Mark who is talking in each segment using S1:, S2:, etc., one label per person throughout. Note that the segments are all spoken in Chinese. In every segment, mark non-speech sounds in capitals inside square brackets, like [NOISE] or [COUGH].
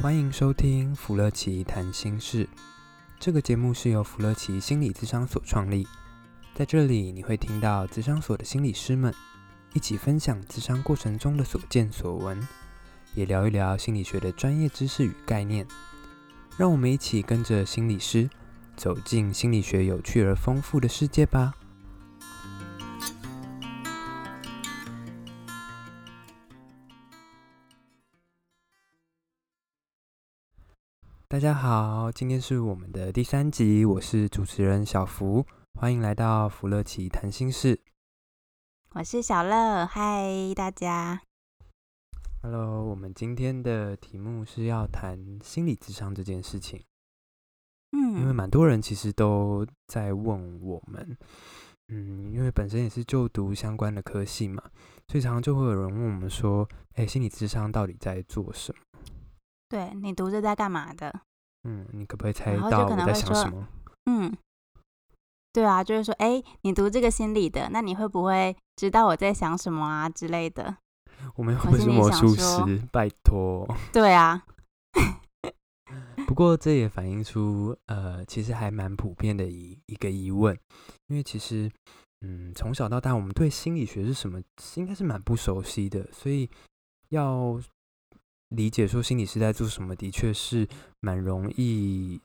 S1: 欢迎收听弗乐奇谈心事。这个节目是由弗乐奇心理咨商所创立，在这里你会听到咨商所的心理师们一起分享咨商过程中的所见所闻，也聊一聊心理学的专业知识与概念。让我们一起跟着心理师走进心理学有趣而丰富的世界吧。大家好，今天是我们的第三集，我是主持人小福，欢迎来到福乐奇谈心事。
S2: 我是小乐，嗨，大家。
S1: Hello，我们今天的题目是要谈心理智商这件事情。嗯，因为蛮多人其实都在问我们，嗯，因为本身也是就读相关的科系嘛，所以常常就会有人问我们说，哎，心理智商到底在做什么？
S2: 对，你读着在干嘛的？
S1: 嗯，你可不可以猜到我在想什么？
S2: 嗯，对啊，就是说，哎，你读这个心理的，那你会不会知道我在想什么啊之类的？
S1: 我们又不是魔术师，拜托。
S2: 对啊。[LAUGHS]
S1: 不过这也反映出，呃，其实还蛮普遍的一一个疑问，因为其实，嗯，从小到大，我们对心理学是什么，应该是蛮不熟悉的，所以要。理解说心理师在做什么，的确是蛮容易，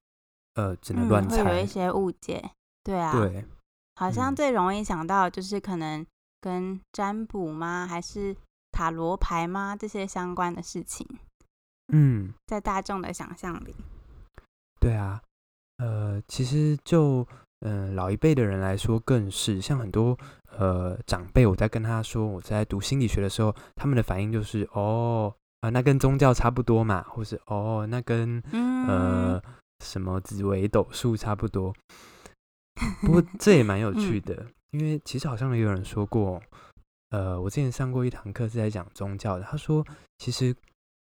S1: 呃，只能乱猜，
S2: 嗯，会有一些误解。对啊，
S1: 对，
S2: 好像最容易想到就是可能跟占卜吗，还是塔罗牌吗？这些相关的事情。
S1: 嗯，
S2: 在大众的想象里，
S1: 对啊，呃，其实就嗯、呃、老一辈的人来说，更是像很多呃长辈，我在跟他说我在读心理学的时候，他们的反应就是哦。啊，那跟宗教差不多嘛，或是哦，那跟、嗯、呃什么紫微斗数差不多。[LAUGHS] 不过这也蛮有趣的，嗯、因为其实好像也有人说过，呃，我之前上过一堂课是在讲宗教的，他说其实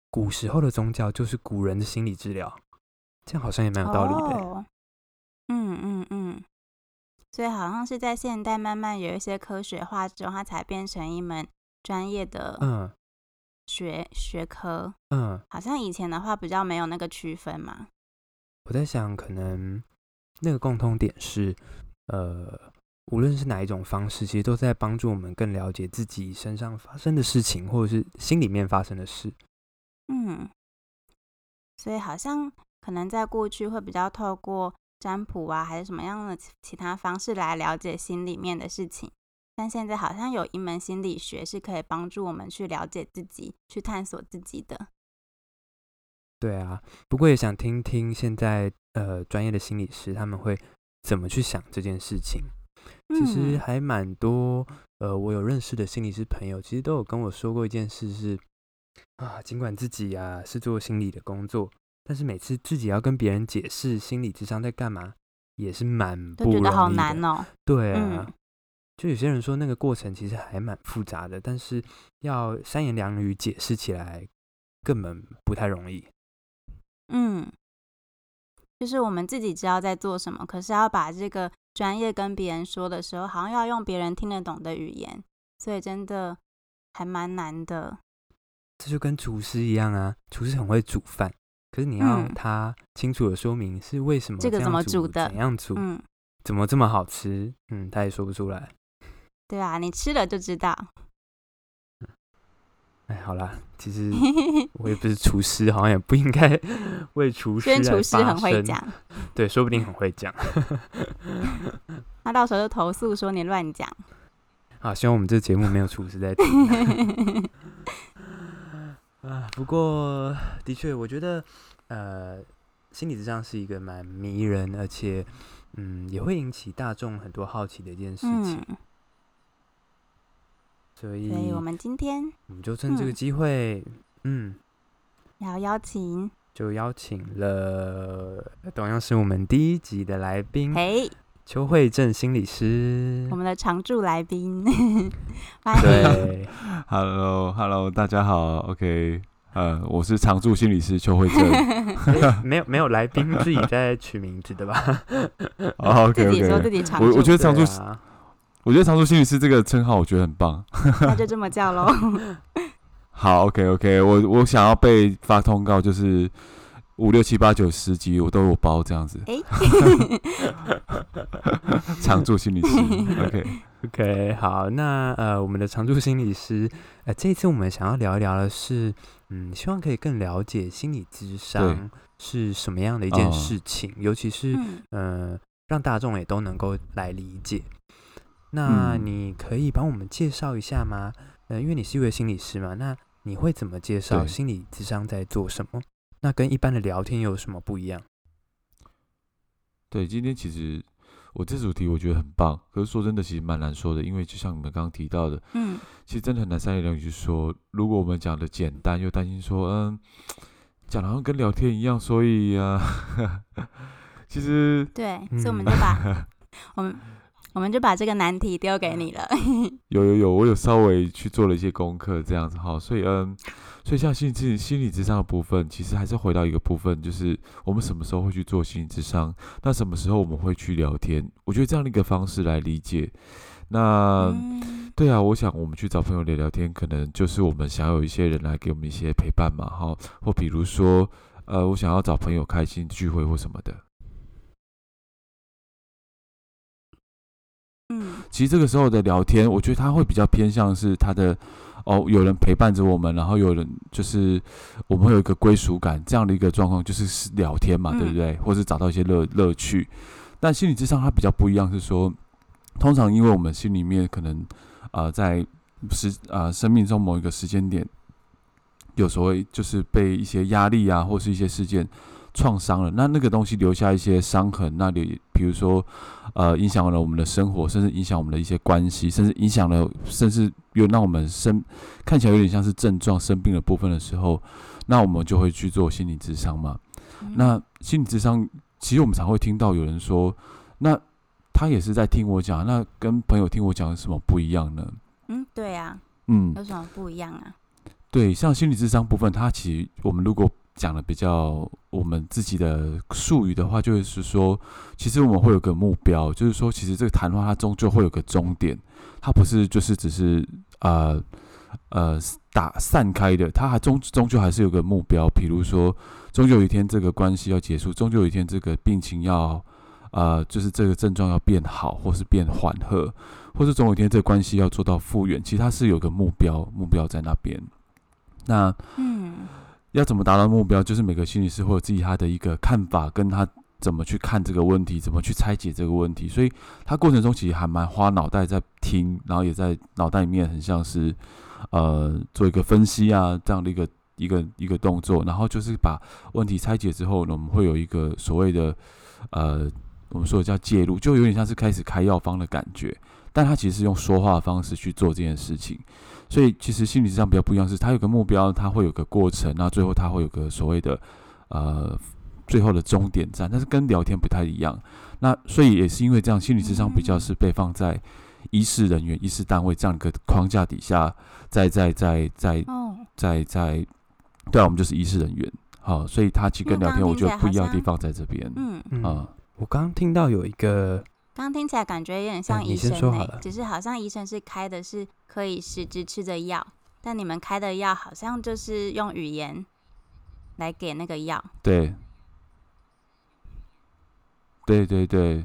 S1: 古时候的宗教就是古人的心理治疗，这样好像也蛮有道理的。
S2: 哦、嗯嗯嗯，所以好像是在现代慢慢有一些科学化之后，它才变成一门专业的嗯。学学科，嗯，好像以前的话比较没有那个区分嘛。
S1: 我在想，可能那个共通点是，呃，无论是哪一种方式，其实都在帮助我们更了解自己身上发生的事情，或者是心里面发生的事。
S2: 嗯，所以好像可能在过去会比较透过占卜啊，还是什么样的其他方式来了解心里面的事情。但现在好像有一门心理学是可以帮助我们去了解自己、去探索自己的。
S1: 对啊，不过也想听听现在呃专业的心理师他们会怎么去想这件事情。其实还蛮多呃，我有认识的心理师朋友，其实都有跟我说过一件事是啊，尽管自己啊是做心理的工作，但是每次自己要跟别人解释心理智商在干嘛，也是蛮不容易的。
S2: 觉得好难哦。
S1: 对啊。嗯就有些人说那个过程其实还蛮复杂的，但是要三言两语解释起来根本不太容易。
S2: 嗯，就是我们自己知道在做什么，可是要把这个专业跟别人说的时候，好像要用别人听得懂的语言，所以真的还蛮难的。
S1: 这就跟厨师一样啊，厨师很会煮饭，可是你要他清楚的说明是为什么这，
S2: 这个怎么煮的，
S1: 怎样煮，
S2: 嗯，
S1: 怎么这么好吃，嗯，他也说不出来。
S2: 对啊，你吃了就知道。
S1: 哎，好啦，其实 [LAUGHS] 我也不是厨师，好像也不应该 [LAUGHS] 为厨师来发声。
S2: 厨师很会讲，
S1: 对，说不定很会讲。[LAUGHS]
S2: 那到时候就投诉说你乱讲。
S1: 好，希望我们这节目没有厨师在听。啊，不过的确，我觉得呃，心理智商是一个蛮迷人，而且嗯，也会引起大众很多好奇的一件事情。嗯所以，
S2: 所以我们今天
S1: 我们就趁这个机会，嗯，
S2: 嗯要邀请，
S1: 就邀请了同样是我们第一集的来宾，
S2: 嘿，
S1: 邱慧正心理师，
S2: 我们的常驻来宾，[LAUGHS]
S1: 对
S3: ，Hello Hello，大家好，OK，呃，我是常驻心理师邱慧正，[LAUGHS]
S1: 没有没有来宾自己在取名字的吧
S3: ？OK OK，[LAUGHS]
S2: 自己说自己常驻，
S3: 我我觉得常驻。我觉得常驻心理师这个称号，我觉得很棒。[LAUGHS]
S2: 那就这么叫喽。[LAUGHS]
S3: 好，OK OK，我我想要被发通告，就是五六七八九十集我都有包这样子。哎、欸，[LAUGHS] 常驻心理师，OK
S1: OK，好，那呃，我们的常驻心理师，呃，这一次我们想要聊一聊的是，嗯，希望可以更了解心理智商是什么样的一件事情，哦、尤其是嗯、呃，让大众也都能够来理解。那你可以帮我们介绍一下吗？呃，因为你是一位心理师嘛，那你会怎么介绍心理智商在做什么？那跟一般的聊天有什么不一样？
S3: 对，今天其实我这主题我觉得很棒，可是说真的，其实蛮难说的，因为就像你们刚刚提到的，嗯，其实真的很难三言两语去说。如果我们讲的简单，又担心说，嗯，讲的好像跟聊天一样，所以啊，[LAUGHS] 其实
S2: 对，所以我们就把 [LAUGHS] 我们。我们就把这个难题丢给你了。[LAUGHS]
S3: 有有有，我有稍微去做了一些功课，这样子哈。所以嗯，所以像心理心理智商的部分，其实还是回到一个部分，就是我们什么时候会去做心理智商？那什么时候我们会去聊天？我觉得这样的一个方式来理解。那、嗯、对啊，我想我们去找朋友聊聊天，可能就是我们想要有一些人来给我们一些陪伴嘛，哈。或比如说，呃，我想要找朋友开心聚会或什么的。
S2: 嗯，
S3: 其实这个时候的聊天，我觉得他会比较偏向是他的哦，有人陪伴着我们，然后有人就是我们会有一个归属感这样的一个状况，就是聊天嘛，对不对？或是找到一些乐乐趣。但心理咨商它比较不一样，是说通常因为我们心里面可能啊、呃，在时啊、呃、生命中某一个时间点，有所谓就是被一些压力啊，或是一些事件。创伤了，那那个东西留下一些伤痕，那里比如说，呃，影响了我们的生活，甚至影响我们的一些关系，甚至影响了，甚至有让我们生看起来有点像是症状生病的部分的时候，那我们就会去做心理智商嘛。嗯、那心理智商，其实我们常会听到有人说，那他也是在听我讲，那跟朋友听我讲有什么不一样呢？
S2: 嗯，对呀、啊，
S3: 嗯，
S2: 有什么不一样啊？
S3: 对，像心理智商部分，它其实我们如果讲的比较我们自己的术语的话，就是说，其实我们会有个目标，就是说，其实这个谈话它终究会有个终点，它不是就是只是呃呃打散开的，它还终终究还是有个目标，比如说，终究有一天这个关系要结束，终究有一天这个病情要呃就是这个症状要变好，或是变缓和，或是总有一天这个关系要做到复原，其实它是有个目标，目标在那边。那嗯。要怎么达到目标？就是每个心理师会有自己他的一个看法，跟他怎么去看这个问题，怎么去拆解这个问题。所以他过程中其实还蛮花脑袋在听，然后也在脑袋里面很像是呃做一个分析啊这样的一个一个一个动作。然后就是把问题拆解之后呢，我们会有一个所谓的呃我们说的叫介入，就有点像是开始开药方的感觉。但他其实是用说话的方式去做这件事情。所以其实心理上比较不一样，是他有个目标，他会有个过程，那最后他会有个所谓的呃最后的终点站，但是跟聊天不太一样。那所以也是因为这样，心理智商比较是被放在医事人员、医事单位这样一个框架底下，在在在在在在，对啊，我们就是医事人员。好，所以他其实跟聊天，我觉得不一样的地方在这边。
S2: 嗯
S1: 嗯，我刚刚听到有一个。
S2: 刚刚听起来感觉有点像医生呢，只是好像医生是开的是可以实质吃的药，但你们开的药好像就是用语言来给那个药。
S3: 对，对对对，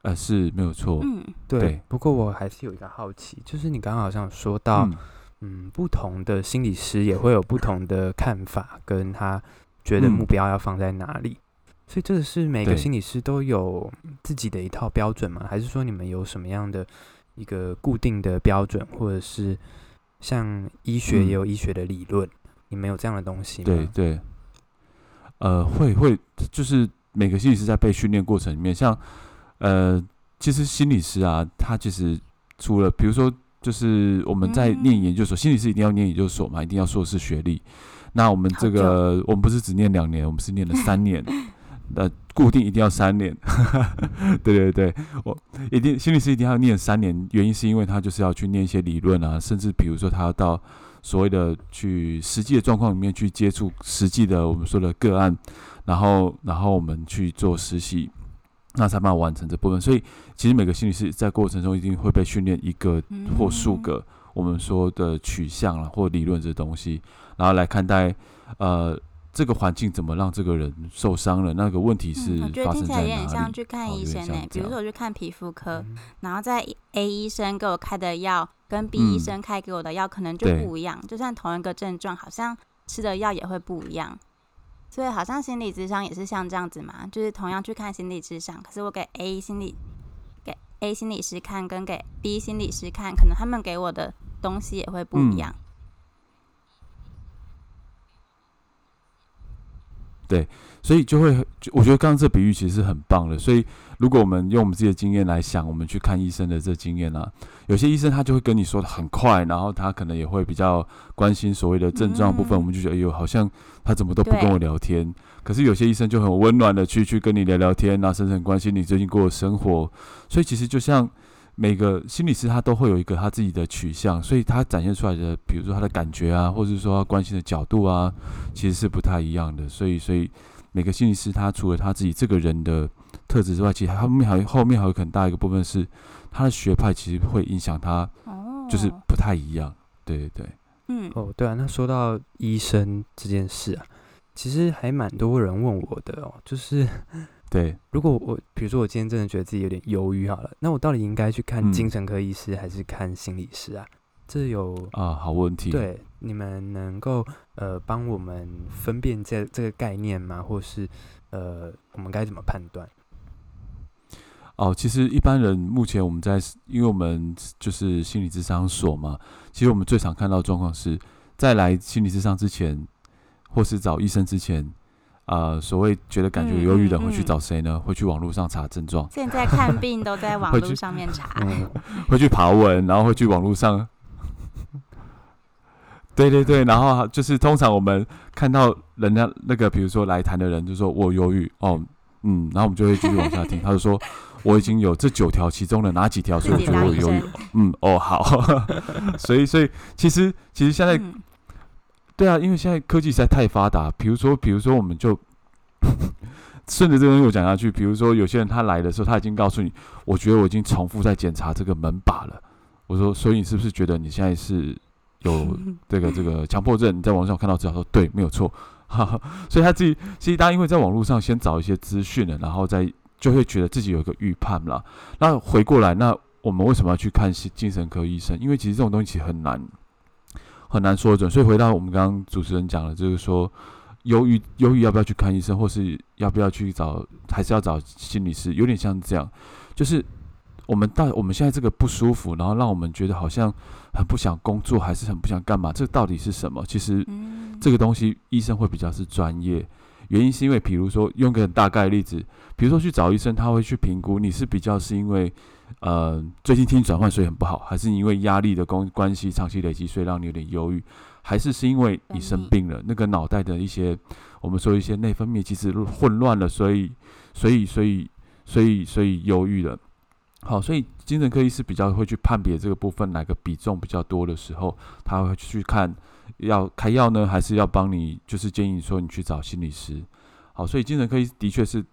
S3: 呃，是没有错。
S2: 嗯，
S1: 对。
S3: 对，
S1: 不过我还是有一个好奇，就是你刚刚好像说到，嗯，嗯，不同的心理师也会有不同的看法，跟他觉得目标要放在哪里。嗯所以这个是每个心理师都有自己的一套标准吗？还是说你们有什么样的一个固定的标准，或者是像医学也有医学的理论，嗯、你们有这样的东西吗？
S3: 对对，呃，会会，就是每个心理师在被训练过程里面，像呃，其实心理师啊，他其实除了比如说，就是我们在念研究所，嗯、心理师一定要念研究所嘛，一定要硕士学历。那我们这个，我们不是只念两年，我们是念了三年。[LAUGHS] 呃，固定一定要三年，[LAUGHS] 对对对，我一定心理师一定要念三年，原因是因为他就是要去念一些理论啊，甚至比如说他要到所谓的去实际的状况里面去接触实际的我们说的个案，然后然后我们去做实习，那才办法完成这部分。所以其实每个心理师在过程中一定会被训练一个或数个。我们说的取向了或理论这东西，然后来看待呃这个环境怎么让这个人受伤了，那个问题是发生在哪里？嗯、我觉得听起来有点
S2: 像去看医生呢、欸。比如说我去看皮肤科，嗯、然后在 A 医生给我开的药跟 B 医生开给我的药可能就不一样，嗯、就算同一个症状，好像吃的药也会不一样。所以好像心理智商也是像这样子嘛，就是同样去看心理智商，可是我给 A 心理给 A 心理师看，跟给 B 心理师看，可能他们给我的东西也会不一样。嗯、
S3: 对，所以就会，我觉得刚刚这比喻其实是很棒的，所以。如果我们用我们自己的经验来想，我们去看医生的这经验、啊，有些医生他就会跟你说的很快，然后他可能也会比较关心所谓的症状部分，嗯、我们就觉得哎呦，好像他怎么都不跟我聊天。可是有些医生就很温暖的去去跟你聊聊天，然后深深关心你最近过的生活。所以其实就像每个心理师他都会有一个他自己的取向，所以他展现出来的，比如说他的感觉啊，或者是说他关心的角度啊，其实是不太一样的。所以，所以每个心理师他除了他自己这个人的。特质之外，其实后面还有后面还有很大一个部分是他的学派，其实会影响他，就是不太一样。对对对，
S2: 嗯，
S1: 哦，对啊。那说到医生这件事啊，其实还蛮多人问我的哦，就是
S3: 对，
S1: 如果我比如说我今天真的觉得自己有点忧郁好了，那我到底应该去看精神科医师还是看心理师啊？这有
S3: 啊，好问题。
S1: 对，你们能够呃帮我们分辨这这个概念吗？或是呃我们该怎么判断？
S3: 哦，其实一般人目前我们在，因为我们就是心理智商所嘛，其实我们最常看到的状况是在来心理智商之前，或是找医生之前，呃，所谓觉得感觉忧郁的会去找谁呢？会去网络上查症状。
S2: 现在看病都在网络上面查。[LAUGHS]
S3: 会去，爬文，然后会去网络上。[LAUGHS] 对对对，然后就是通常我们看到人家那个，比如说来谈的人就说我忧郁哦，嗯，然后我们就会继续往下听，[LAUGHS] 他就说。我已经有这九条，其中的哪几条？所以我觉得我有忧郁。嗯，哦，好。所以，所以其实，其实现在，嗯、对啊，因为现在科技实在太发达。比如说，比如说，我们就 [LAUGHS] 顺着这个东西我讲下去。比如说，有些人他来的时候，他已经告诉你，我觉得我已经重复在检查这个门把了。我说，所以你是不是觉得你现在是有这个这个强迫症？你在网上看到资料说，对，没有错。哈哈，所以他自己，其实大家因为在网络上先找一些资讯了，然后再。就会觉得自己有一个预判了。那回过来，那我们为什么要去看精神科医生？因为其实这种东西很难，很难说准。所以回到我们刚刚主持人讲的，就是说，忧郁，忧郁要不要去看医生，或是要不要去找，还是要找心理师？有点像这样，就是我们到我们现在这个不舒服，然后让我们觉得好像很不想工作，还是很不想干嘛？这到底是什么？其实这个东西医生会比较是专业。原因是因为，比如说用个很大概的例子，比如说去找医生，他会去评估你是比较是因为，呃，最近听转换所以很不好，还是因为压力的关关系长期累积，所以让你有点忧郁，还是是因为你生病了，那个脑袋的一些我们说一些内分泌其实混乱了，所以所以所以所以所以忧郁了。好，所以精神科医师比较会去判别这个部分哪个比重比较多的时候，他会去看。要开药呢，还是要帮你？就是建议说你去找心理师。好，所以精神科医师的确是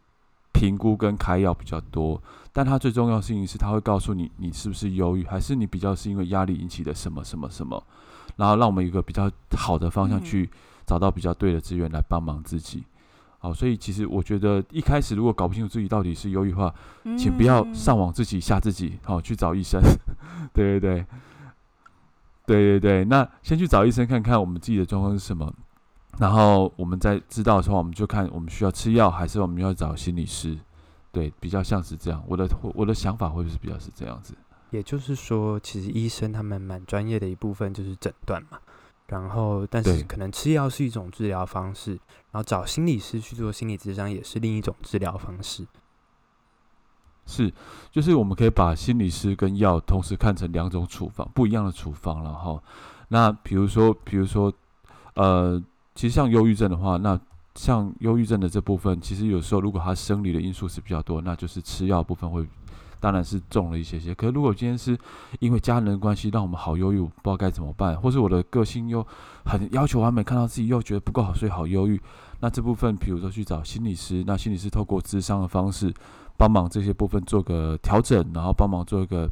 S3: 评估跟开药比较多，但他最重要的事情是，他会告诉你你是不是忧郁，还是你比较是因为压力引起的什么什么什么，然后让我们有一个比较好的方向去找到比较对的资源来帮忙自己。好，所以其实我觉得一开始如果搞不清楚自己到底是忧郁的话，请不要上网自己吓自己，好，去找医生。对 [LAUGHS] 对对。对对对，那先去找医生看看我们自己的状况是什么，然后我们在知道的时候，我们就看我们需要吃药还是我们要找心理师。对，比较像是这样。我的我的想法会不会是比较是这样子？
S1: 也就是说，其实医生他们蛮专业的一部分就是诊断嘛，然后但是可能吃药是一种治疗方式，然后找心理师去做心理咨商也是另一种治疗方式。
S3: 是，就是我们可以把心理师跟药同时看成两种处方，不一样的处方了哈。那比如说，比如说，呃，其实像忧郁症的话，那像忧郁症的这部分，其实有时候如果他生理的因素是比较多，那就是吃药部分会当然是重了一些些。可是如果今天是因为家人的关系让我们好忧郁，不知道该怎么办，或是我的个性又很要求完美，看到自己又觉得不够好，所以好忧郁，那这部分比如说去找心理师，那心理师透过咨商的方式。帮忙这些部分做个调整，然后帮忙做一个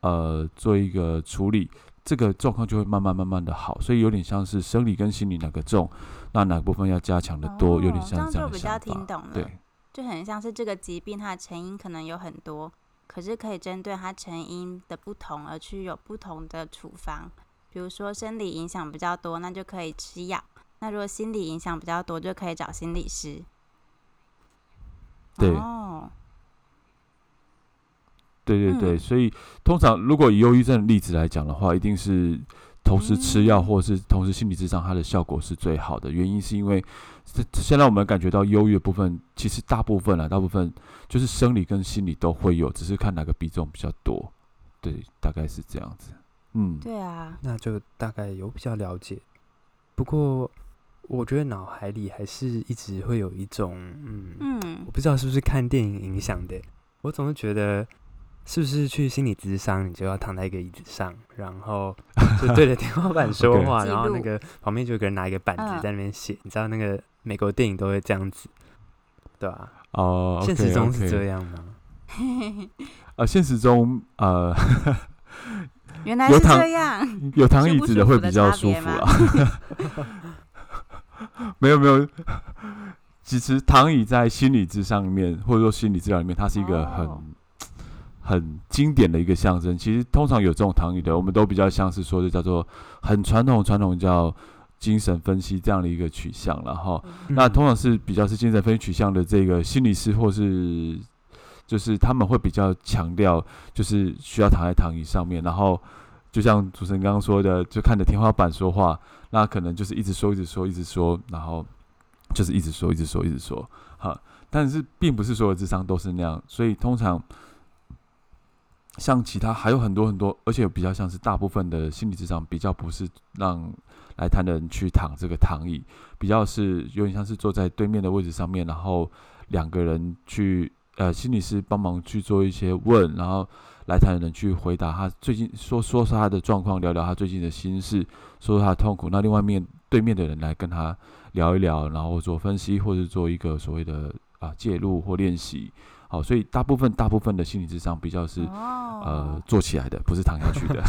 S3: 呃做一个处理，这个状况就会慢慢慢慢的好，所以有点像是生理跟心理哪个重，那哪个部分要加强的多，
S2: 哦、
S3: 有点像这样的想法。
S2: 就比较听懂了，
S3: 对，
S2: 就很像是这个疾病它的成因可能有很多，可是可以针对它成因的不同而去有不同的处方。比如说生理影响比较多，那就可以吃药；那如果心理影响比较多，就可以找心理师。
S3: 对。
S2: 哦
S3: 对对对，所以通常如果以忧郁症的例子来讲的话，一定是同时吃药或者是同时心理咨商，它的效果是最好的。原因是因为现在我们感觉到忧郁的部分，其实大部分啊，大部分就是生理跟心理都会有，只是看哪个比重比较多。对，大概是这样子。嗯，
S2: 对啊，
S1: 那就大概有比较了解。不过我觉得脑海里还是一直会有一种，嗯嗯，我不知道是不是看电影影响的，我总是觉得。是不是去心理咨商，你就要躺在一个椅子上，然后就对着天花板 [LAUGHS] 说话，okay. 然后那个旁边就有个人拿一个板子在那边写，uh. 你知道那个美国电影都会这样子，对吧、啊？
S3: 哦、uh.
S1: 现实中是这样吗？[LAUGHS]
S3: 呃，现实中呃，[LAUGHS]
S2: 原来是这样，
S3: 有躺，有躺椅子的会比较舒服啊。没有没有，其实躺椅在心理咨商里面，或者说心理治疗里面，它是一个很。Oh. 很经典的一个象征，其实通常有这种躺椅的，我们都比较像是说的叫做很传统传统叫精神分析这样的一个取向，然后、嗯、那通常是比较是精神分析取向的这个心理师或是就是他们会比较强调就是需要躺在躺椅上面，然后就像主持人刚刚说的，就看着天花板说话，那可能就是一直说一直说一直说，然后就是一直说一直说一直说，哈，但是并不是所有智商都是那样，所以通常。像其他还有很多很多，而且比较像是大部分的心理咨商比较不是让来谈的人去躺这个躺椅，比较是有点像是坐在对面的位置上面，然后两个人去呃心理师帮忙去做一些问，然后来谈的人去回答他最近说说说他的状况，聊聊他最近的心事，说说他的痛苦。那另外面对面的人来跟他聊一聊，然后做分析或者做一个所谓的啊介入或练习。好，所以大部分大部分的心理智商比较是、哦、呃做起来的，不是躺下去的。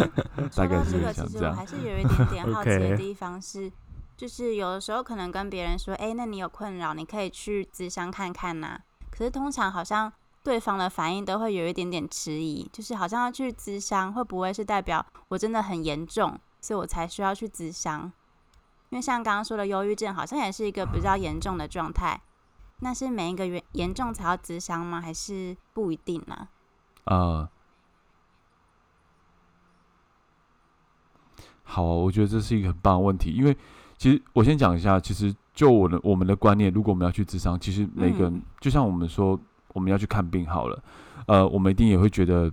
S3: [LAUGHS] 大概是这个，
S2: 其实我还是有一点点 [LAUGHS] 好奇的地方是，就是有的时候可能跟别人说，哎、欸，那你有困扰，你可以去咨商看看呐、啊。可是通常好像对方的反应都会有一点点迟疑，就是好像要去咨商，会不会是代表我真的很严重，所以我才需要去咨商？因为像刚刚说的忧郁症，好像也是一个比较严重的状态。那是每一个严严重才要咨商吗？还是不一定呢？
S3: 呃，好，我觉得这是一个很棒的问题。因为其实我先讲一下，其实就我的我们的观念，如果我们要去咨商，其实每个人、嗯、就像我们说我们要去看病好了，呃，我们一定也会觉得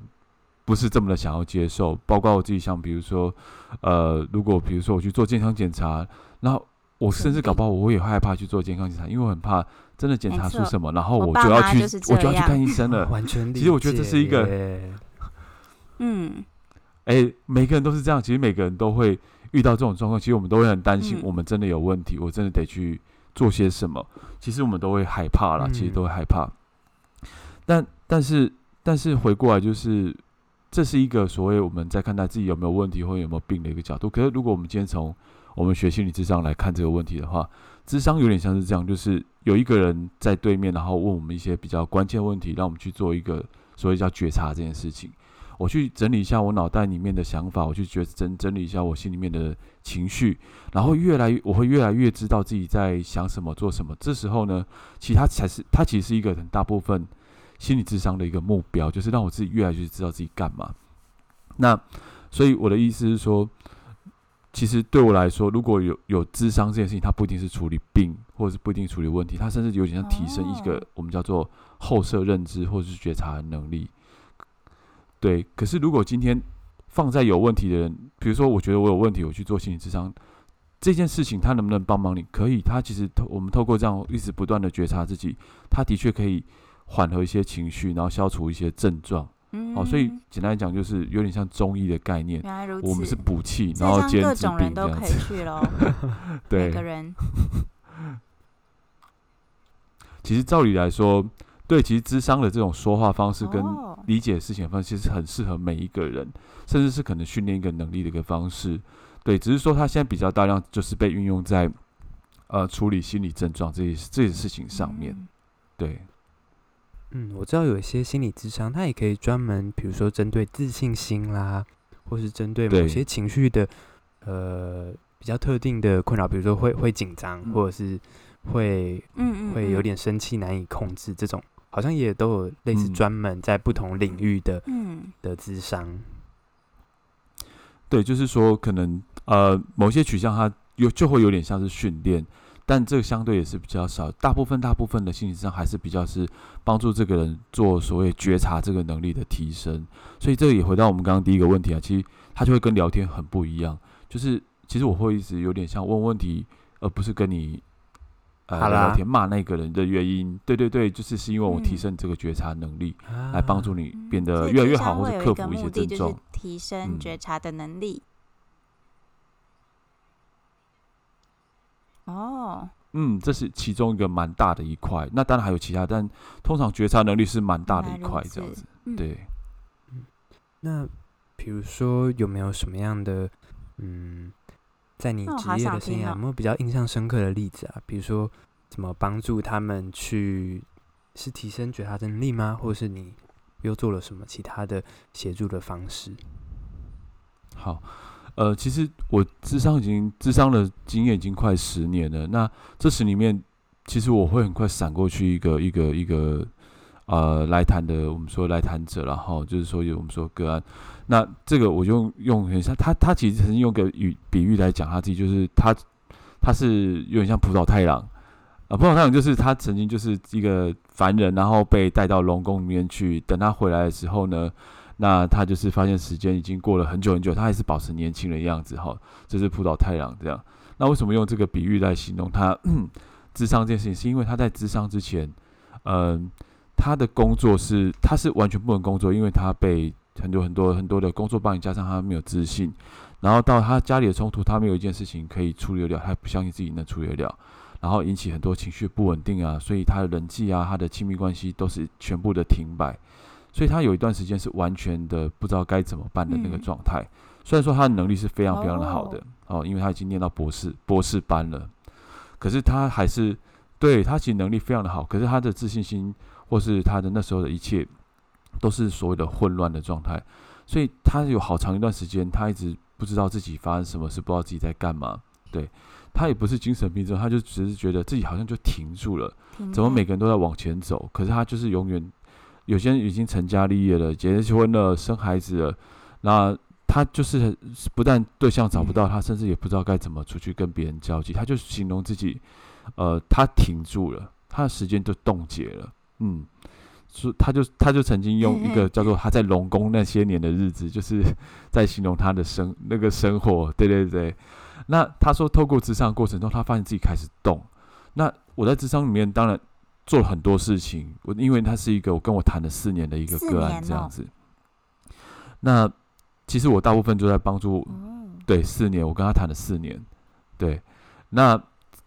S3: 不是这么的想要接受。包括我自己，像比如说，呃，如果比如说我去做健康检查，然后我甚至搞不好我也害怕去做健康检查，因为我很怕。真的检查出什么，然后我就要去，我，我就要去看医生了。[LAUGHS]
S1: 完全理解。
S3: 其实我觉得这是一个，[LAUGHS]
S2: 嗯，
S3: 哎、欸，每个人都是这样。其实每个人都会遇到这种状况。其实我们都会很担心，我们真的有问题，嗯，我真的得去做些什么。其实我们都会害怕啦，其实都会害怕。嗯，但但是但是回过来，就是这是一个所谓我们在看待自己有没有问题或有没有病的一个角度。可是如果我们今天从我们学心理智商来看这个问题的话，智商有点像是这样，就是有一个人在对面，然后问我们一些比较关键问题，让我们去做一个所谓叫觉察这件事情。我去整理一下我脑袋里面的想法，我去觉整整理一下我心里面的情绪，然后越来越我会越来越知道自己在想什么、做什么。这时候呢，其实它才是它其实是一个很大部分心理智商的一个目标，就是让我自己越来越知道自己干嘛。那所以我的意思是说。其实对我来说，如果有有智商这件事情，它不一定是处理病，或者是不一定处理问题，它甚至有点像提升一个我们叫做后设认知或者是觉察的能力。对，可是如果今天放在有问题的人，比如说我觉得我有问题，我去做心理智商，这件事情他能不能帮忙你？可以，他其实透我们透过这样一直不断的觉察自己，他的确可以缓和一些情绪，然后消除一些症状。
S2: 嗯、
S3: 哦，所以简单来讲，就是有点像中医的概念。
S2: 原来如此。
S3: 我们是补气，然后兼治病
S2: 各种人都可以去咯。[LAUGHS]
S3: 对。
S2: 每个人。[LAUGHS]
S3: 其实照理来说，对，其实智商的这种说话方式跟
S2: 哦
S3: 理解事情的方式，其实很适合每一个人，甚至是可能训练一个能力的一个方式。对，只是说他现在比较大量就是被运用在呃处理心理症状这些这些事情上面。
S2: 嗯
S3: 对，
S1: 嗯，我知道有一些心理智商，它也可以专门，比如说针对自信心啦，或是针对某些情绪的呃比较特定的困扰，比如说会会紧张，
S3: 嗯
S1: 或者是会
S2: 嗯嗯，
S1: 会有
S2: 嗯。
S1: 点生气难以控制这种，好像也都有类似
S3: 嗯。
S1: 专门在不同领域的、
S2: 嗯。
S1: 的智商。
S3: 对，就是说可能呃某些取向它有就会有点像是训练，但这个相对也是比较少，大部分大部分的心理上还是比较是帮助这个人做所谓觉察这个能力的提升。所以这个也回到我们刚刚第一个问题啊，其实他就会跟聊天很不一样，就是其实我会一直有点像问问题，而不是跟你呃聊天骂那个人的原因。对对对，就是是因为我提
S2: 嗯
S3: 升这个觉察能力，
S1: 啊
S3: 来帮助你变得越来越好，或是
S2: 会有一个
S3: 克服一些症状。
S2: 提升
S3: 嗯
S2: 觉察的能力。哦，
S3: 嗯，这是其中一个蛮大的一块。那当然还有其他，但通常觉察能力是蛮大的一块，这样子。
S2: 嗯，
S3: 对，
S1: 那比如说有没有什么样的嗯，在你职业的生涯
S2: 哦
S1: 有没有比较印象深刻的例子啊？比如说怎么帮助他们去是提升觉察能力吗？或者是你又做了什么其他的协助的方式？
S3: 好，呃，其实我智商已经智商的经验已经快十年了。那这十里面，其实我会很快闪过去一个一个一个呃来谈的，我们说来谈者，然后就是说有我们说个案。那这个我用用很像他他其实曾经用个语比喻来讲他自己，就是他他是有点像浦岛太郎啊，浦岛太郎就是他曾经就是一个凡人，然后被带到龙宫里面去，等他回来的时候呢。那他就是发现时间已经过了很久很久，他还是保持年轻的样子哈。这是浦岛太郎这样。那为什么用这个比喻来形容他 [CLEARS THROAT] 智商这件事情？是因为他在智商之前，嗯、他的工作是他是完全不能工作，因为他被很多很多很多的工作帮你，加上他没有自信，然后到他家里的冲突，他没有一件事情可以处理得了，他不相信自己能处理得了，然后引起很多情绪不稳定啊，所以他的人际啊，他的亲密关系都是全部的停摆。所以他有一段时间是完全的不知道该怎么办的那个状态。虽然说他的能力是非常非常的好的哦，因为他已经念到博士博士班了，可是他还是对他其实能力非常的好，可是他的自信心或是他的那时候的一切都是所谓的混乱的状态。所以他有好长一段时间，他一直不知道自己发生什么事，不知道自己在干嘛。对他也不是精神病症，他就只是觉得自己好像就停住了，怎么每个人都在往前走，可是他就是永远。有些人已经成家立业了，结婚了，生孩子了，那他就是不但对象找不到，他甚至也不知道该怎么出去跟别人交际。他就形容自己，呃，他停住了，他的时间就冻结了。嗯，所以他就他就曾经用一个叫做他在龙宫那些年的日子，就是在形容他的生那个生活。对对对。那他说，透过智商过程中，他发现自己开始动。那我在智商里面，当然。做了很多事情，我因为他是一个我跟我谈了四年的一个个案这样子。哦、那其实我大部分就在帮助，
S2: 嗯、
S3: 对，四年我跟他谈了四年，对。那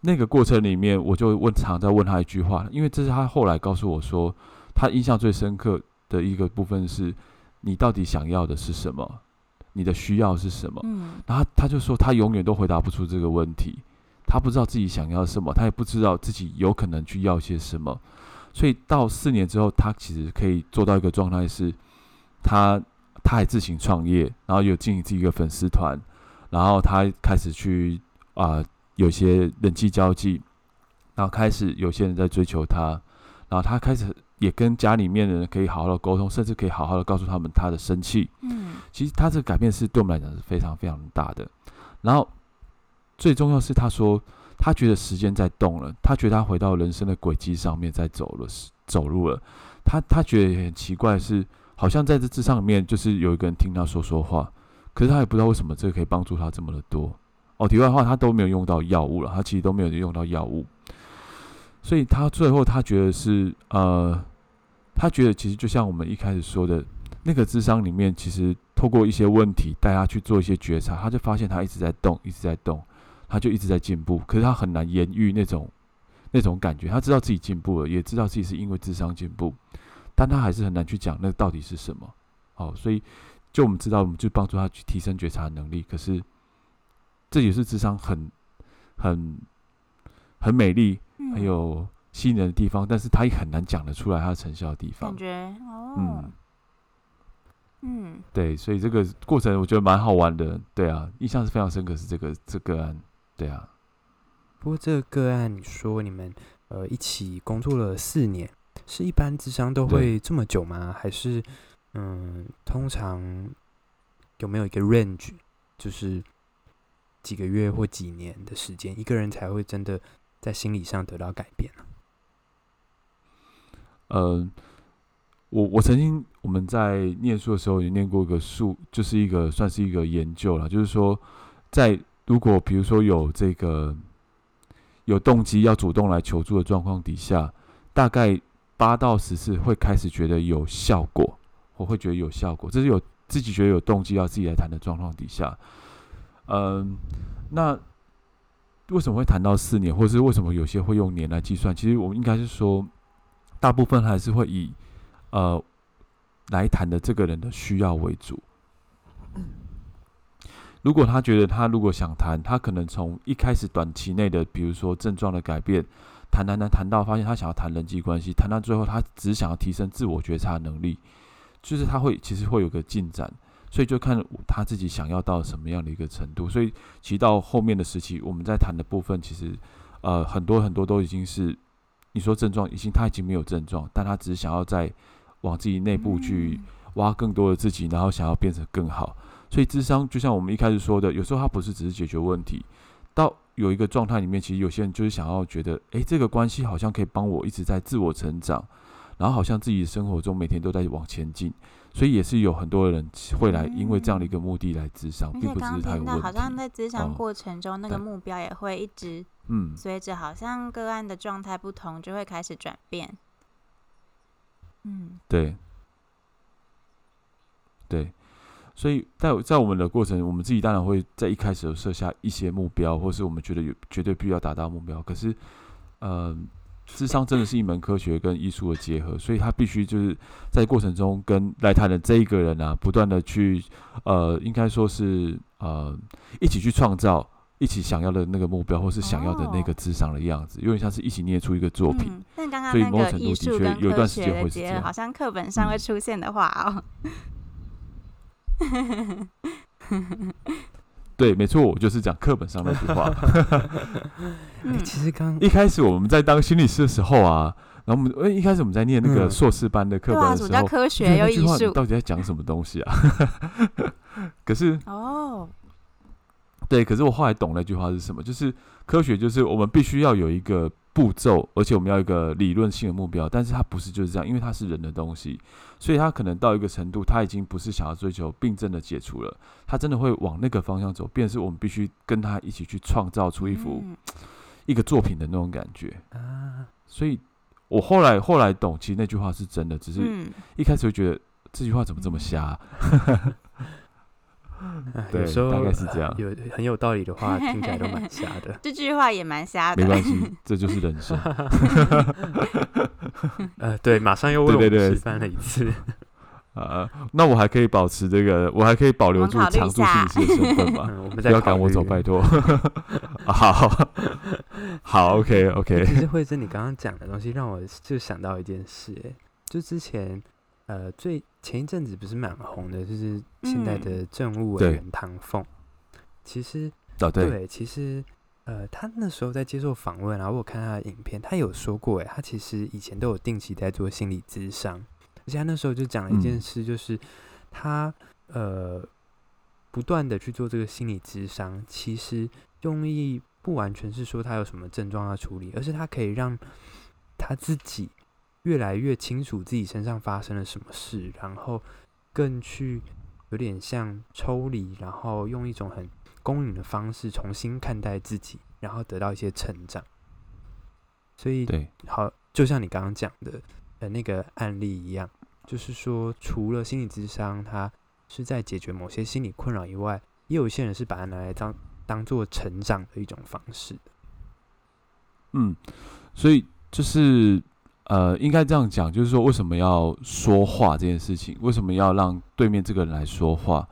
S3: 那个过程里面，我就问，常在问他一句话，因为这是他后来告诉我说，他印象最深刻的一个部分是，你到底想要的是什么？你的需要是什么？
S2: 嗯、
S3: 然后他就说，他永远都回答不出这个问题。他不知道自己想要什么，他也不知道自己有可能去要些什么，所以到四年之后，他其实可以做到一个状态是，他他还自行创业，然后有经营自己一个粉丝团，然后他开始去啊、呃、有些人际交际，然后开始有些人在追求他，然后他开始也跟家里面的人可以好好的沟通，甚至可以好好的告诉他们他的生气。
S2: 嗯，
S3: 其实他这个改变是对我们来讲是非常非常大的，然后。最重要是，他说他觉得时间在动了，他觉得他回到人生的轨迹上面在走了，走路了。他他觉得很奇怪是，好像在这咨商里面，就是有一个人听他说说话，可是他也不知道为什么这个可以帮助他这么的多。哦，题外话，他都没有用到药物了，他其实都没有用到药物，所以他最后他觉得是呃，他觉得其实就像我们一开始说的那个智商里面，其实透过一些问题带他去做一些觉察，他就发现他一直在动，一直在动。他就一直在进步，可是他很难言喻那种那种感觉。他知道自己进步了，也知道自己是因为智商进步，但他还是很难去讲那到底是什么。好，所以就我们知道，我们就帮助他去提升觉察能力。可是这也是智商很很很美丽、很有吸引人的地方，但是他也很难讲得出来他成效的地方。
S2: 感觉哦，
S3: 嗯。
S2: 嗯，
S3: 对，所以这个过程我觉得蛮好玩的，对啊，印象是非常深刻，是这个这个案，对啊。
S1: 不过这个个案，你说你们呃一起工作了四年，是一般智商都会这么久吗？还是嗯，通常有没有一个 range，就是几个月或几年的时间，一个人才会真的在心理上得到改变呢？
S3: 嗯。我我曾经我们在念书的时候也念过一个数，就是一个算是一个研究了，就是说，在如果比如说有这个有动机要主动来求助的状况底下，大概八到十次会开始觉得有效果，我会觉得有效果，这是有自己觉得有动机要自己来谈的状况底下，嗯，那为什么会谈到四年，或是为什么有些会用年来计算？其实我们应该是说，大部分还是会以。呃，来谈的这个人的需要为主。如果他觉得他如果想谈，他可能从一开始短期内的，比如说症状的改变，谈谈谈谈到发现他想要谈人际关系，谈到最后他只想要提升自我觉察能力，就是他会其实会有个进展，所以就看他自己想要到什么样的一个程度。所以其实到后面的时期，我们在谈的部分，其实呃很多很多都已经是你说症状已经他已经没有症状，但他只是想要在。往自己内部去挖更多的自己，然后想要变成更好。所以智商就像我们一开始说的，有时候它不是只是解决问题。到有一个状态里面，其实有些人就是想要觉得，诶，这个关系好像可以帮我一直在自我成长，然后好像自己的生活中每天都在往前进。所以也是有很多人会来，因为这样的一个目的来咨商，并不是他有问题。
S2: 好像在咨商过程中，那个目标也会一直，嗯，随着好像个案的状态不同，就会开始转变。嗯，对，
S3: 对，所以在在我们的过程，我们自己当然会在一开始设下一些目标，或是我们觉得有绝对必要达到目标。可是，呃，智商真的是一门科学跟艺术的结合，所以他必须就是在过程中跟来谈的这一个人啊，不断的去，呃，应该说是呃，一起去创造。一起想要的那个目标，或是想要的那个智商的样子，有点像是一起捏出一个作品。
S2: 嗯、但刚刚那个艺术跟科学的结合，好像课本上会出现的话哦。
S3: 嗯、[LAUGHS] 对，没错，我就是讲课本上那句话。
S1: 嗯、[LAUGHS] 其实刚
S3: 一开始我们在当心理师的时候啊，然后我们一开始我们在念那个硕士班的课本的时候，嗯啊、
S2: 科学又艺术，
S3: 到底在讲什么东西啊？[LAUGHS] 可是
S2: 哦。
S3: 对，可是我后来懂那句话是什么，就是科学就是我们必须要有一个步骤，而且我们要一个理论性的目标，但是它不是就是这样，因为它是人的东西，所以他可能到一个程度，他已经不是想要追求病症的解除了，他真的会往那个方向走，便是我们必须跟他一起去创造出一幅、嗯、一个作品的那种感觉啊。所以我后来后来懂，其实那句话是真的，只是一开始会觉得这句话怎么这么瞎、啊。[LAUGHS] 对，
S1: 有时候
S3: 大概是这样。
S1: 有很有道理的话，听起来都蛮瞎的。[LAUGHS]
S2: 这句话也蛮瞎的。
S3: 没关系，[LAUGHS] 这就是人生。[LAUGHS]
S1: 呃，对，马上又为我们示范了一次。
S3: 呃，那我还可以保持这个，我还可以保留住常驻心理师的身份吗？
S1: 嗯、我们
S3: 不要赶我走，拜托。好好，OK，OK。
S1: 其实惠珍，你刚刚讲的东西让我就想到一件事，哎，就之前。呃，最前一阵子不是蛮红的，就是现在的政务委员唐凤。嗯、其实，
S3: 哦、对，
S1: 对，其实，呃，他那时候在接受访问，然后我看他的影片，他有说过，哎，他其实以前都有定期在做心理咨商，而且他那时候就讲了一件事，就是、嗯、他呃，不断的去做这个心理咨商，其实用意不完全是说他有什么症状要处理，而是他可以让他自己。越来越清楚自己身上发生了什么事，然后更去有点像抽离，然后用一种很公允的方式重新看待自己，然后得到一些成长。所以，
S3: 对，
S1: 好，就像你刚刚讲的呃那个案例一样，就是说，除了心理智商，它是在解决某些心理困扰以外，也有一些人是把它拿来当当做成长的一种方式。
S3: 嗯。所以就是呃，应该这样讲，就是说为什么要说话这件事情，为什么要让对面这个人来说话？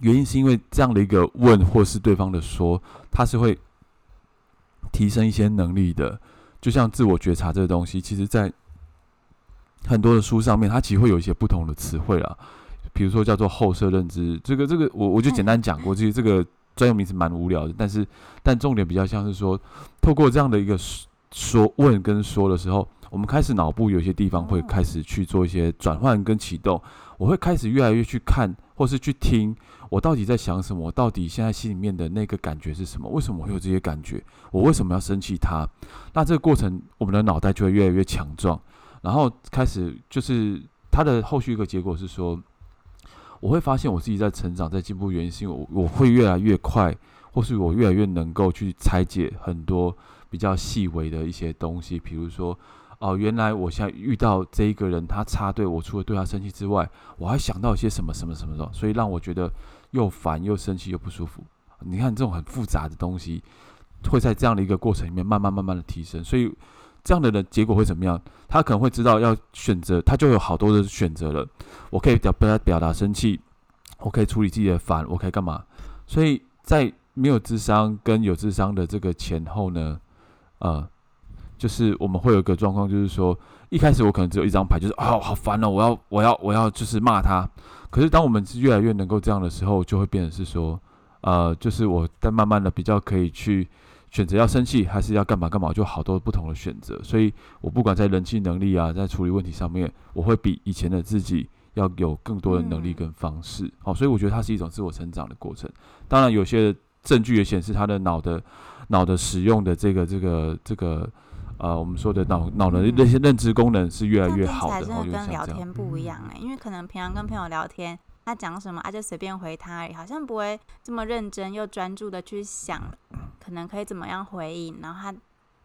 S3: 原因是因为这样的一个问，或是对方的说，他是会提升一些能力的。就像自我觉察这个东西，其实在很多的书上面，它其实会有一些不同的词汇啊。比如说叫做后设认知，这个这个我我就简单讲过，其实这个专有名词蛮无聊的，但是但重点比较像是说，透过这样的一个说问跟说的时候，我们开始脑部有些地方会开始去做一些转换跟启动，我会开始越来越去看或是去听。我到底在想什么？我到底现在心里面的那个感觉是什么？为什么我会有这些感觉？我为什么要生气他？那这个过程，我们的脑袋就会越来越强壮，然后开始就是它的后续一个结果是说，我会发现我自己在成长，在进步，原因是因为我我会越来越快，或是我越来越能够去拆解很多比较细微的一些东西，比如说。哦，原来我现在遇到这一个人，他插队，我除了对他生气之外，我还想到一些什么什么什么的，所以让我觉得又烦又生气又不舒服。你看这种很复杂的东西，会在这样的一个过程里面慢慢慢慢的提升，所以这样的人结果会怎么样？他可能会知道要选择，他就有好多的选择了。我可以表表表达生气，我可以处理自己的烦，我可以干嘛？所以在没有智商跟有智商的这个前后呢，呃。就是我们会有一个状况，就是说一开始我可能只有一张牌，就是啊、哦、好烦哦，我要我要我要就是骂他。可是当我们是越来越能够这样的时候，就会变成是说，呃，就是我在慢慢的比较可以去选择要生气还是要干嘛干嘛，就好多不同的选择。所以我不管在人际能力啊，在处理问题上面，我会比以前的自己要有更多的能力跟方式。好、哦，所以我觉得它是一种自我成长的过程。当然，有些证据也显示他的脑的脑的使用的这个这个这个。呃，我们说的脑脑的那些认知功能是越来越好的，
S2: 真的跟聊天不一样哎、欸，因为可能平常跟朋友聊天，他讲什么啊就随便回他而已，好像不会这么认真又专注的去想，可能可以怎么样回应，然后他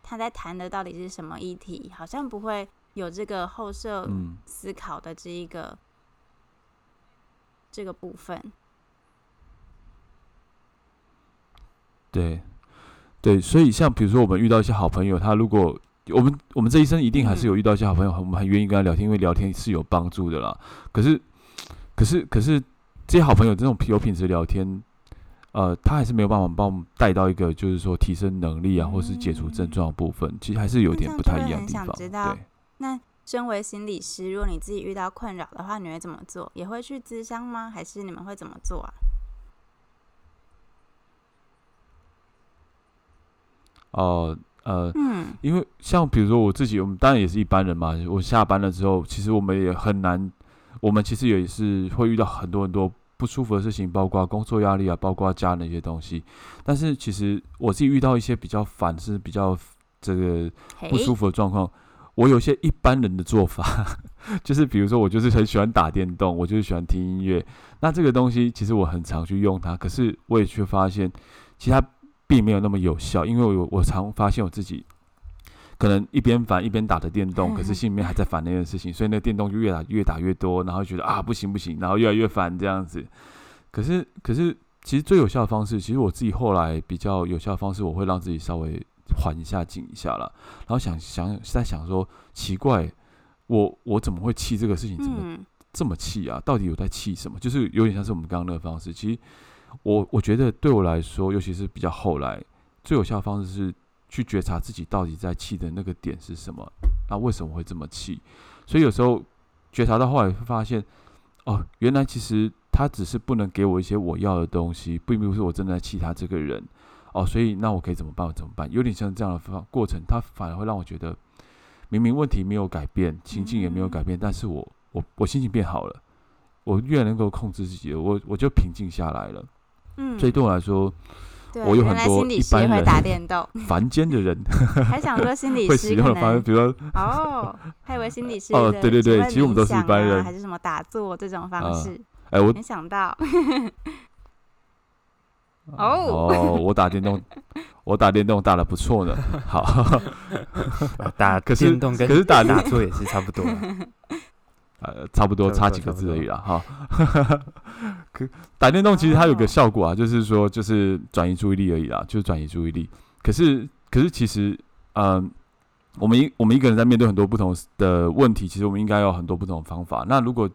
S2: 他在谈的到底是什么议题，好像不会有这个后设思考的这一个、嗯、这个部分。
S3: 对。对，所以像比如说，我们遇到一些好朋友，他如果我们我们这一生一定还是有遇到一些好朋友，我们很愿意跟他聊天，因为聊天是有帮助的啦。可是，可是，可是这些好朋友这种有品质聊天，呃，他还是没有办法帮我们带到一个就是说提升能力啊，或是解除症状的部分，其实还是有点不太一样的地方。对。
S2: 那身为心理师，如果你自己遇到困扰的话，你会怎么做？也会去咨商吗？还是你们会怎么做啊？
S3: 哦，呃，嗯，因为像比如说我自己，我们当然也是一般人嘛。我下班了之后，其实我们也很难，我们其实也是会遇到很多很多不舒服的事情，包括工作压力啊，包括家人的一些东西。但是其实我自己遇到一些比较烦，是比较这个不舒服的状况，我有些一般人的做法，[LAUGHS] 就是比如说我就是很喜欢打电动，我就是喜欢听音乐。那这个东西其实我很常去用它，可是我也却发现其他。并没有那么有效，因为我我常发现我自己可能一边烦一边打着电动，可是心里面还在烦那件事情，所以那个电动就越打越打越多，然后觉得啊不行不行，然后越来越烦这样子。可是可是其实最有效的方式，其实我自己后来比较有效的方式，我会让自己稍微缓一下静一下了，然后想想在想说奇怪，我我怎么会气这个事情？怎么这么气啊？到底有在气什么？就是有点像是我们刚刚那个方式，其实。我我觉得对我来说，尤其是比较后来，最有效的方式是去觉察自己到底在气的那个点是什么，那为什么会这么气？所以有时候觉察到后来会发现，哦，原来其实他只是不能给我一些我要的东西，并不是我真的在气他这个人。哦，所以那我可以怎么办？我怎么办？有点像这样的方过程，他反而会让我觉得，明明问题没有改变，情境也没有改变，但是我我我心情变好了，我越能够控制自己了，我我就平静下来了。嗯，所以对我来说，我有很多一般人打电动，[LAUGHS] 凡间的人 [LAUGHS]
S2: 还想说心理师
S3: 会使用的方式，比如说
S2: 哦，还以为心理师 [LAUGHS]
S3: 哦，对对对，其实我们都是一般人，
S2: 还是什么打坐这种方式？
S3: 哎，我
S2: 没想到
S3: 哦哦，我打电动，我打电动打的不错呢。好，
S1: 打电动跟可是打打坐也是差不多。
S3: 呃，差不多差几个字而已啦，哈。[LAUGHS] 可打电动其实它有个效果啊，就是说就是转移注意力而已啦，就是转移注意力。可是可是其实嗯，我们一我们一个人在面对很多不同的问题，其实我们应该有很多不同的方法。那如果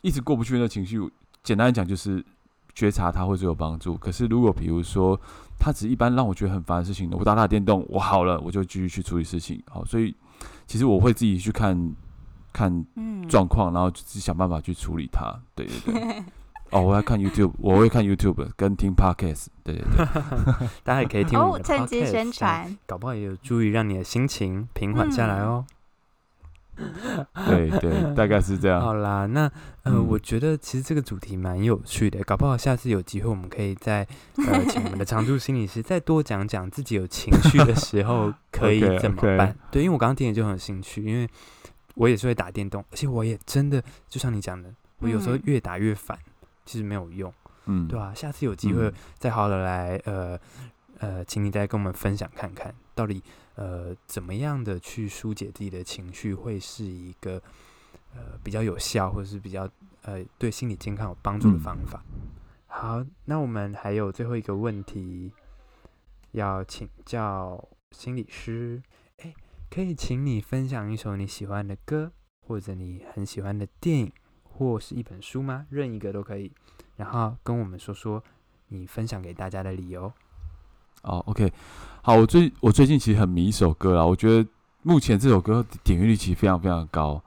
S3: 一直过不去那情绪，简单来讲就是觉察它会最有帮助。可是如果比如说它只一般让我觉得很烦的事情，我打打电动，我好了，我就继续去处理事情。好，所以其实我会自己去看看状况，然后自己想办法去处理它。对对对。[LAUGHS] 哦，我要看 YouTube，我会看 YouTube 跟听 Podcast，对对对，[LAUGHS]
S1: 大家也可以听我们的 Podcast，
S2: 趁机宣传，
S1: 搞不好也有助于让你的心情平缓下来哦。
S3: 嗯、[LAUGHS] 对对，大概是这样。
S1: 好啦，那呃、嗯，我觉得其实这个主题蛮有趣的，搞不好下次有机会我们可以再呃请我们的常驻心理师再多讲讲自己有情绪的时候可以怎么办。Okay, okay. 对，因为我刚刚听了就很有兴趣，因为我也是会打电动，而且我也真的就像你讲的，我有时候越打越烦。其实没有用，嗯，对吧、啊？下次有机会再好好的来，呃呃，请你再跟我们分享看看，到底呃怎么样的去疏解自己的情绪，会是一个呃比较有效，或者是比较呃对心理健康有帮助的方法。嗯、好，那我们还有最后一个问题要请教心理师，哎，可以请你分享一首你喜欢的歌，或者你很喜欢的电影。或是一本书吗？任一个都可以。然后跟我们说说你分享给大家的理由。
S3: 哦，OK，好，我最我最近其实很迷一首歌啦。我觉得目前这首歌点阅率其实非常非常高。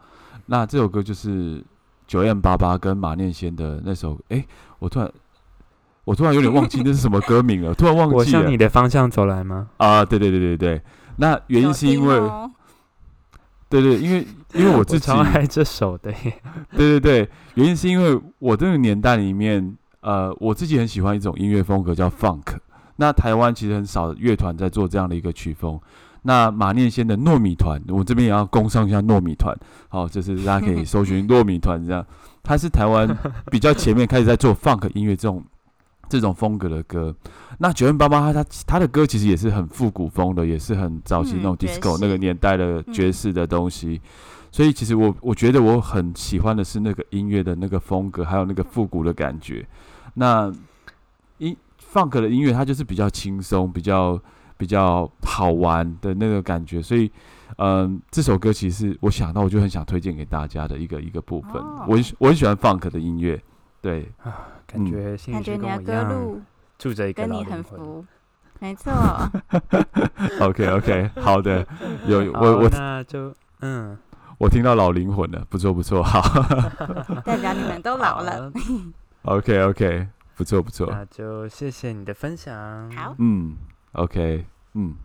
S3: 那这首歌就是九 M 八八跟马念先的那首。哎，我突然我突然有点忘记那是什么歌名了，[LAUGHS] 突然忘记了。
S1: 我向你的方向走来吗？
S3: 啊，对对对对对。那原因是因为。对对，因为因为我 [LAUGHS] 自己
S1: 超爱这首的。[LAUGHS]
S3: 对对对，原因是因为我这个年代里面，呃，我自己很喜欢一种音乐风格叫 Funk。那台湾其实很少乐团在做这样的一个曲风。那马念先的糯米团，我这边也要工商一下糯米团。好，就是大家可以搜寻糯米团这样，它是台湾比较前面开始在做 Funk 音乐这种。这种风格的歌，那九零八八他他他的歌其实也是很复古风的，也是很早期那种 disco 那个年代的爵士的东西。嗯、所以其实我我觉得我很喜欢的是那个音乐的那个风格，还有那个复古的感觉。那音 funk 的音乐它就是比较轻松，比较比较好玩的那个感觉。所以，嗯，这首歌其实我想到我就很想推荐给大家的一个一个部分。哦、我我很喜欢 funk 的音乐，对。
S1: 感觉感觉你的歌路住着一个跟你很
S2: 服没错。
S3: Ok ok [LAUGHS] 好的有我我
S1: 那就嗯。
S3: 我听到老灵魂了不错不错好 [LAUGHS]
S2: 代表你们都老了
S3: ok ok 不错不错
S1: 那就谢谢你的分享
S2: 好。
S3: 嗯 ok 嗯。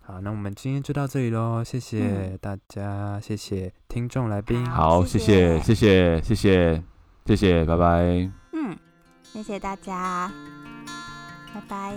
S1: 好那我们今天就到这里喽谢谢大家谢谢听众来宾。
S3: 好谢谢谢谢谢谢谢拜拜。
S2: 谢谢大家，拜拜。